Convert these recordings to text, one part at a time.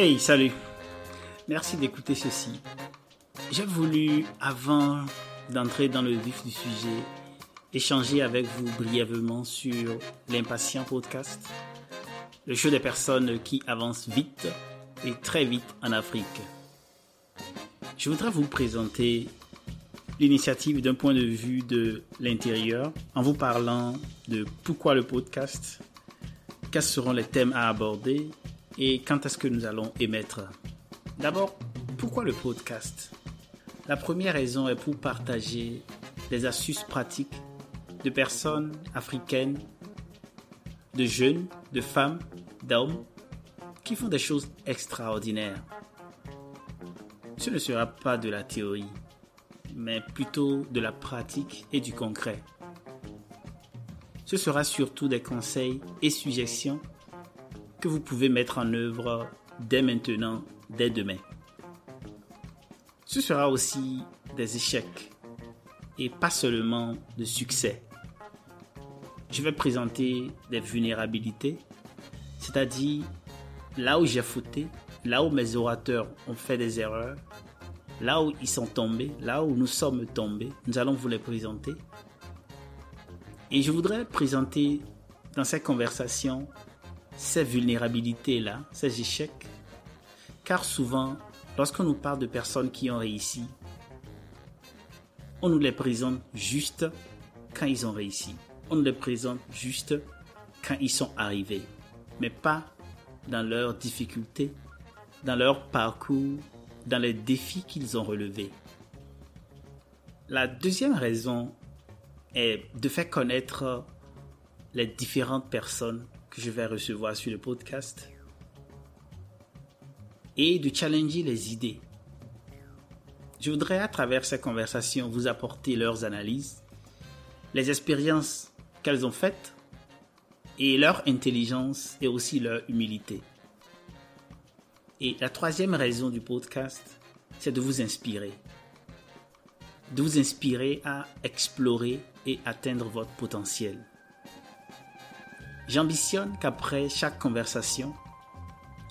Hey, salut. Merci d'écouter ceci. J'ai voulu, avant d'entrer dans le vif du sujet, échanger avec vous brièvement sur l'Impatient Podcast, le show des personnes qui avancent vite et très vite en Afrique. Je voudrais vous présenter l'initiative d'un point de vue de l'intérieur en vous parlant de pourquoi le podcast, quels seront les thèmes à aborder et quand est-ce que nous allons émettre. D'abord, pourquoi le podcast? La première raison est pour partager des astuces pratiques de personnes africaines, de jeunes, de femmes, d'hommes qui font des choses extraordinaires. Ce ne sera pas de la théorie, mais plutôt de la pratique et du concret. Ce sera surtout des conseils et suggestions que vous pouvez mettre en œuvre dès maintenant, dès demain. Ce sera aussi des échecs et pas seulement de succès. Je vais présenter des vulnérabilités, c'est-à-dire là où j'ai fauté, là où mes orateurs ont fait des erreurs, là où ils sont tombés, là où nous sommes tombés, nous allons vous les présenter. Et je voudrais présenter dans cette conversation ces vulnérabilités-là, ces échecs, car souvent, lorsqu'on nous parle de personnes qui ont réussi, on nous les présente juste quand ils ont réussi. On nous les présente juste quand ils sont arrivés, mais pas dans leurs difficultés, dans leur parcours, dans les défis qu'ils ont relevés. La deuxième raison est de faire connaître les différentes personnes que je vais recevoir sur le podcast et de challenger les idées. Je voudrais à travers ces conversations vous apporter leurs analyses, les expériences qu'elles ont faites et leur intelligence et aussi leur humilité. Et la troisième raison du podcast, c'est de vous inspirer. De vous inspirer à explorer et atteindre votre potentiel. J'ambitionne qu'après chaque conversation,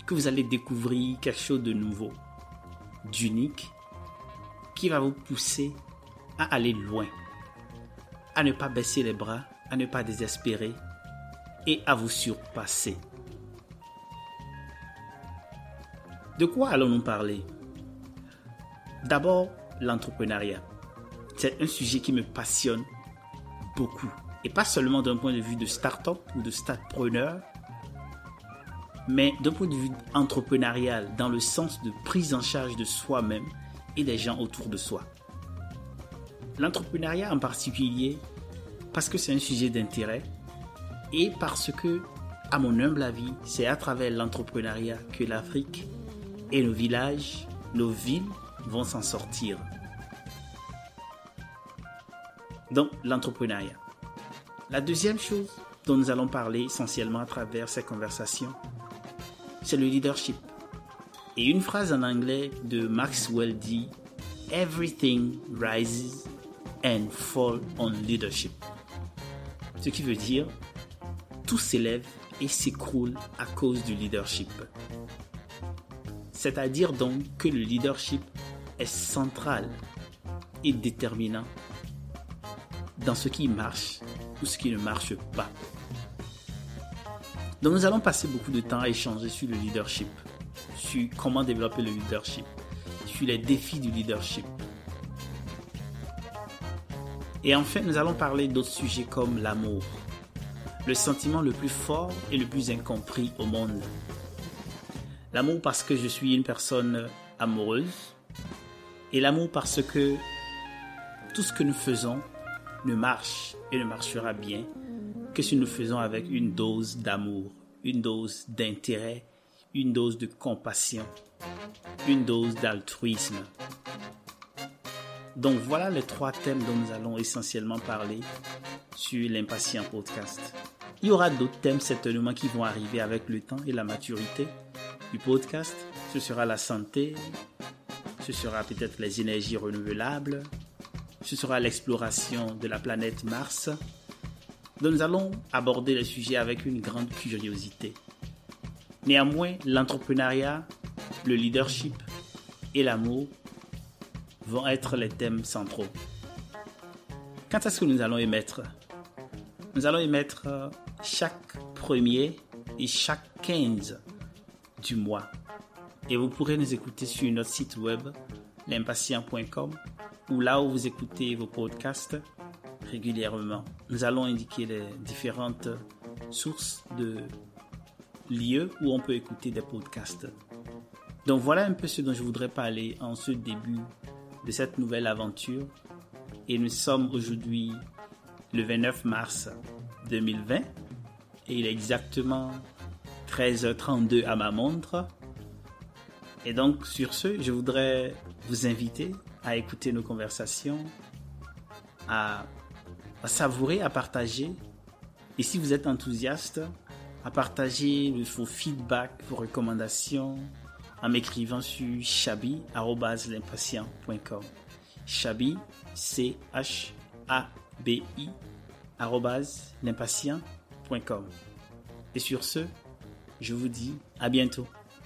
que vous allez découvrir quelque chose de nouveau, d'unique, qui va vous pousser à aller loin, à ne pas baisser les bras, à ne pas désespérer et à vous surpasser. De quoi allons-nous parler? D'abord, l'entrepreneuriat. C'est un sujet qui me passionne beaucoup. Et pas seulement d'un point de vue de start-up ou de startpreneur, mais d'un point de vue entrepreneurial, dans le sens de prise en charge de soi-même et des gens autour de soi. L'entrepreneuriat en particulier, parce que c'est un sujet d'intérêt et parce que, à mon humble avis, c'est à travers l'entrepreneuriat que l'Afrique et nos villages, nos villes vont s'en sortir. Donc, l'entrepreneuriat. La deuxième chose dont nous allons parler essentiellement à travers ces conversations, c'est le leadership. Et une phrase en anglais de Maxwell dit Everything rises and falls on leadership. Ce qui veut dire tout s'élève et s'écroule à cause du leadership. C'est-à-dire donc que le leadership est central et déterminant dans ce qui marche ou ce qui ne marche pas. Donc nous allons passer beaucoup de temps à échanger sur le leadership, sur comment développer le leadership, sur les défis du leadership. Et enfin, nous allons parler d'autres sujets comme l'amour, le sentiment le plus fort et le plus incompris au monde. L'amour parce que je suis une personne amoureuse et l'amour parce que tout ce que nous faisons ne marche et ne marchera bien que si nous faisons avec une dose d'amour, une dose d'intérêt, une dose de compassion, une dose d'altruisme. Donc voilà les trois thèmes dont nous allons essentiellement parler sur l'impatient podcast. Il y aura d'autres thèmes certainement qui vont arriver avec le temps et la maturité du podcast. Ce sera la santé, ce sera peut-être les énergies renouvelables, ce sera l'exploration de la planète Mars, dont nous allons aborder le sujet avec une grande curiosité. Néanmoins, l'entrepreneuriat le leadership et l'amour vont être les thèmes centraux. Quand est-ce que nous allons émettre? Nous allons émettre euh, chaque premier et chaque 15 du mois. Et vous pourrez nous écouter sur notre site web, l'impatient.com, ou là où vous écoutez vos podcasts régulièrement. Nous allons indiquer les différentes sources de lieux où on peut écouter des podcasts. Donc voilà un peu ce dont je voudrais parler en ce début de cette nouvelle aventure. Et nous sommes aujourd'hui le 29 mars 2020 et il est exactement 13h32 à ma montre. Et donc sur ce, je voudrais vous inviter à écouter nos conversations, à, savourer, à partager. Et si vous êtes enthousiaste, à partager vos feedbacks, vos recommandations en m'écrivant sur chabi.l'impatient.com. Chabi, C-H-A-B-I. Et sur ce, je vous dis à bientôt.